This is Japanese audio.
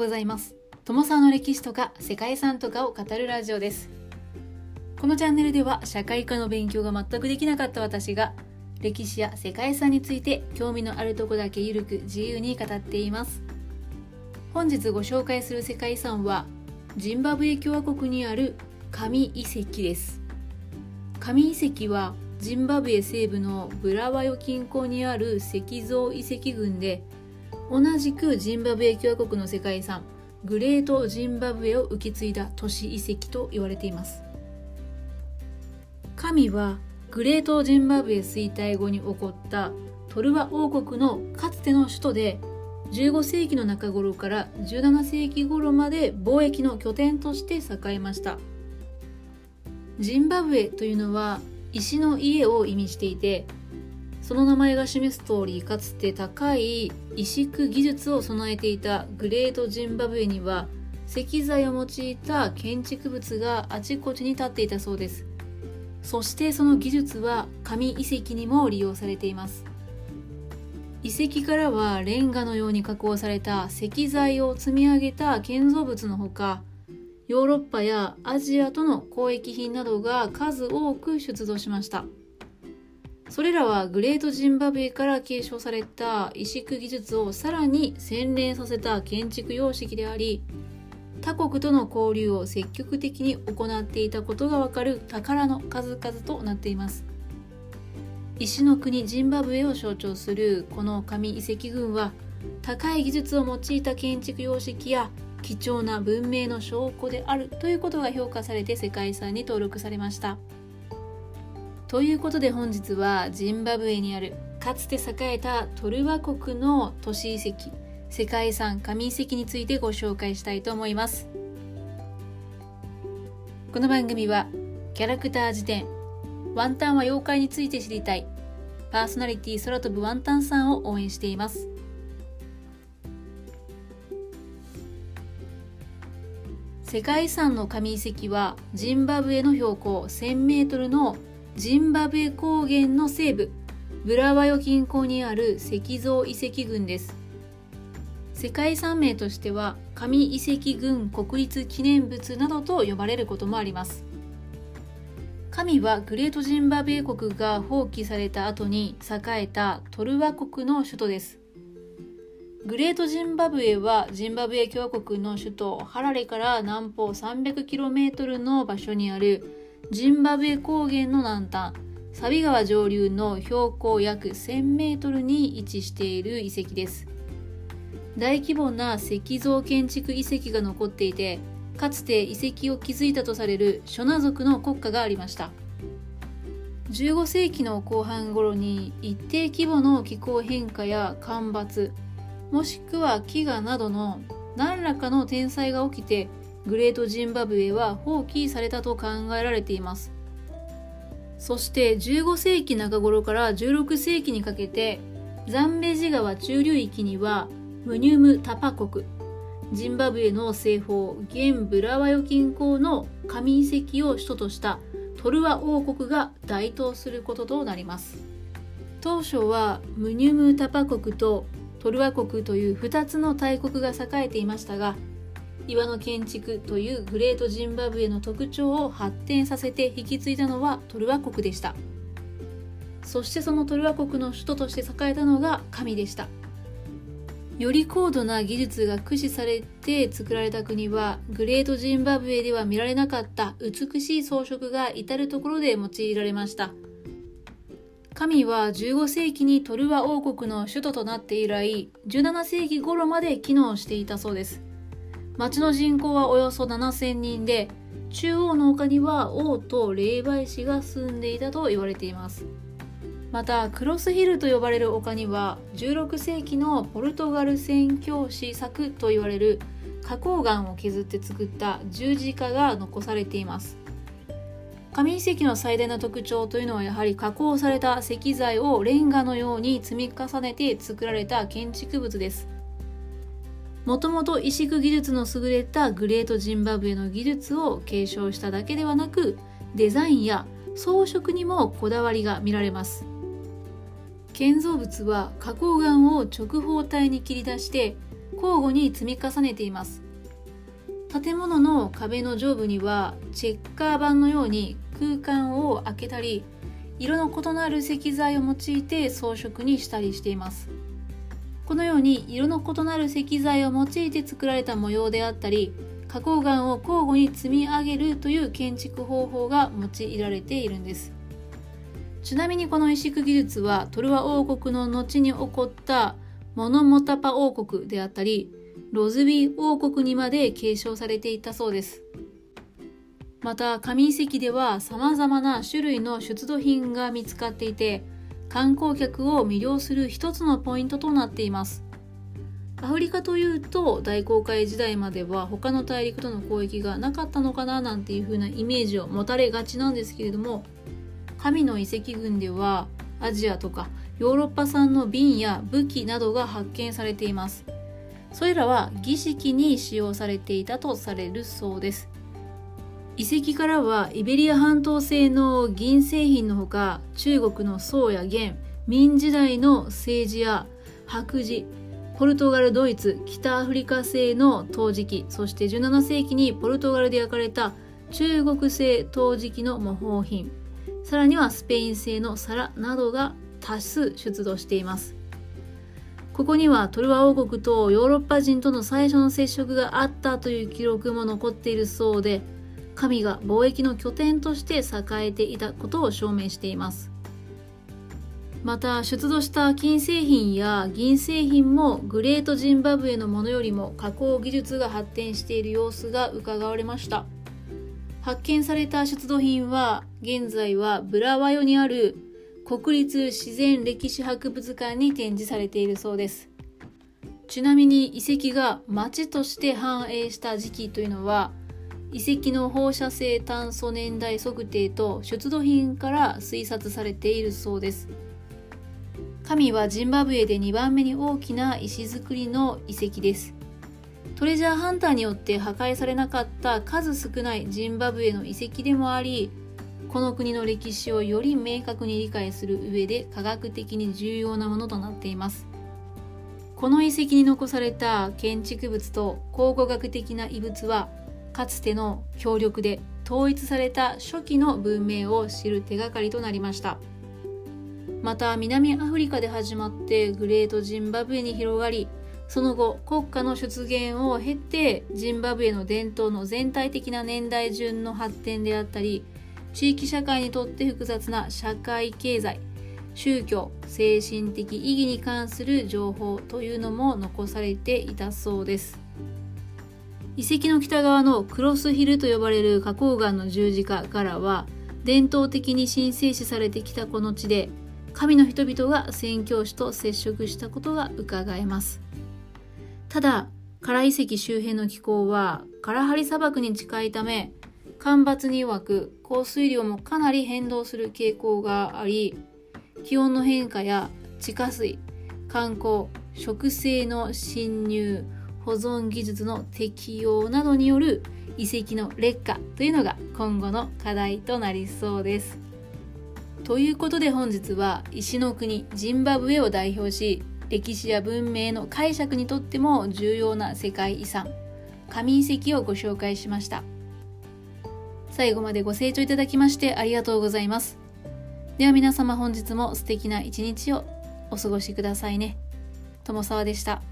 ございます。友沢の歴史とか世界遺産とかを語るラジオです。このチャンネルでは社会科の勉強が全くできなかった私が歴史や世界遺産について興味のあるとこだけゆるく自由に語っています。本日ご紹介する世界遺産はジンバブエ共和国にある神遺跡です。神遺跡はジンバブエ西部のブラワヨ近郊にある石像遺跡群で同じくジンバブエ共和国の世界遺産グレートジンバブエを受け継いだ都市遺跡と言われています。神はグレートジンバブエ衰退後に起こったトルワ王国のかつての首都で15世紀の中頃から17世紀頃まで貿易の拠点として栄えました。ジンバブエというのは石の家を意味していてその名前が示す通りかつて高い石工技術を備えていたグレートジンバブエには石材を用いた建築物があちこちに立っていたそうです。そしてその技術は紙遺跡にも利用されています。遺跡からはレンガのように加工された石材を積み上げた建造物のほかヨーロッパやアジアとの交易品などが数多く出土しました。それらはグレートジンバブエから継承された石工技術をさらに洗練させた建築様式であり他国との交流を積極的に行っていたことがわかる宝の数々となっています石の国ジンバブエを象徴するこの紙遺跡群は高い技術を用いた建築様式や貴重な文明の証拠であるということが評価されて世界遺産に登録されました。ということで本日はジンバブエにあるかつて栄えたトルワ国の都市遺跡世界遺産神遺跡についてご紹介したいと思います。この番組はキャラクター辞典ワンタンは妖怪について知りたい。パーソナリティ空飛ぶワンタンさんを応援しています。世界遺産の神遺跡はジンバブエの標高 1000m のジンバブエ高原の西部ブラワヨ近郊にある石像遺跡群です。世界遺産名としては神遺跡群国立記念物などと呼ばれることもあります。神はグレートジンバブエ国が放棄された後に栄えたトルワ国の首都です。グレートジンバブエはジンバブエ共和国の首都ハラレから南方 300km の場所にあるジンバブエ高原の南端サビ川上流の標高約1000メートルに位置している遺跡です。大規模な石像建築遺跡が残っていてかつて遺跡を築いたとされるショナ族の国家がありました。15世紀の後半頃に一定規模の気候変化や干ばつもしくは飢餓などの何らかの天災が起きてグレートジンバブエは放棄されたと考えられています。そして15世紀中頃から16世紀にかけてザンベジ川中流域にはムニュムタパ国ジンバブエの西方現ブラワヨ近郊の神遺跡を首都としたトルワ王国が台頭することとなります。当初はムニュムタパ国とトルワ国という2つの大国が栄えていましたが岩の建築というグレートジンバブエの特徴を発展させて引き継いだのはトルワ国でした。そしてそのトルワ国の首都として栄えたのが神でした。より高度な技術が駆使されて作られた国はグレートジンバブエでは見られなかった美しい装飾が至る所で用いられました。神は15世紀にトルワ王国の首都となって以来17世紀頃まで機能していたそうです。町の人口はおよそ7000人で中央の丘には王と霊媒師が住んでいたと言われています。またクロスヒルと呼ばれる丘には16世紀のポルトガル宣教師作と言われる花崗岩を削って作った十字架が残されています。紙遺跡の最大の特徴というのはやはり加工された石材をレンガのように積み重ねて作られた建築物です。もともと石工技術の優れたグレートジンバブエの技術を継承しただけではなくデザインや装飾にもこだわりが見られます。建造物は花崗岩を直方体に切り出して交互に積み重ねています。建物の壁の上部にはチェッカー板のように空間を開けたり色の異なる石材を用いて装飾にしたりしています。このように色の異なる石材を用いて作られた模様であったり花崗岩を交互に積み上げるという建築方法が用いられているんです。ちなみにこの石工技術はトルワ王国の後に起こったモノモタパ王国であったりロズビー王国にまで継承されていたそうです。また紙遺跡では様々な種類の出土品が見つかっていて観光客を魅了する一つのポイントとなっています。アフリカというと大航海時代までは他の大陸との交易がなかったのかななんていう風なイメージを持たれがちなんですけれども神の遺跡群ではアジアとかヨーロッパ産の瓶や武器などが発見されています。それらは儀式に使用されていたとされるそうです。遺跡からはイベリア半島製の銀製品のほか中国の宋や元明時代の政治や白磁ポルトガルドイツ北アフリカ製の陶磁器そして17世紀にポルトガルで焼かれた中国製陶磁器の模倣品さらにはスペイン製の皿などが多数出土しています。ここにはトルワ王国とヨーロッパ人との最初の接触があったという記録も残っているそうで神が貿易の拠点として栄えていたことを証明しています。また出土した金製品や銀製品もグレートジンバブエのものよりも加工技術が発展している様子がうかがわれました。発見された出土品は現在はブラワヨにある国立自然歴史博物館に展示されているそうです。ちなみに遺跡が町として繁栄した時期というのは遺跡の放射性炭素年代測定と出土品から推察されているそうです。神はジンバブエで2番目に大きな石造りの遺跡です。トレジャーハンターによって破壊されなかった数少ないジンバブエの遺跡でもありこの国の歴史をより明確に理解する上で科学的に重要なものとなっています。この遺跡に残された建築物と考古学的な遺物はかつての協力で統一された初期の文明を知る手がかりとなりました。また南アフリカで始まってグレートジンバブエに広がりその後国家の出現を経てジンバブエの伝統の全体的な年代順の発展であったり地域社会にとって複雑な社会経済宗教精神的意義に関する情報というのも残されていたそうです。遺跡の北側のクロスヒルと呼ばれる花崗岩の十字架からは伝統的に神聖視されてきたこの地で神の人々が宣教師と接触したことが伺えます。ただカラ遺跡周辺の気候はカラハリ砂漠に近いため干ばつに弱く降水量もかなり変動する傾向があり気温の変化や地下水観光植生の侵入保存技術の適用などによる遺跡の劣化というのが今後の課題となりそうです。ということで本日は石の国ジンバブエを代表し歴史や文明の解釈にとっても重要な世界遺産。紙遺跡をご紹介しました。最後までご清聴いただきましてありがとうございます。では皆様本日も素敵な一日をお過ごしくださいね。友沢でした。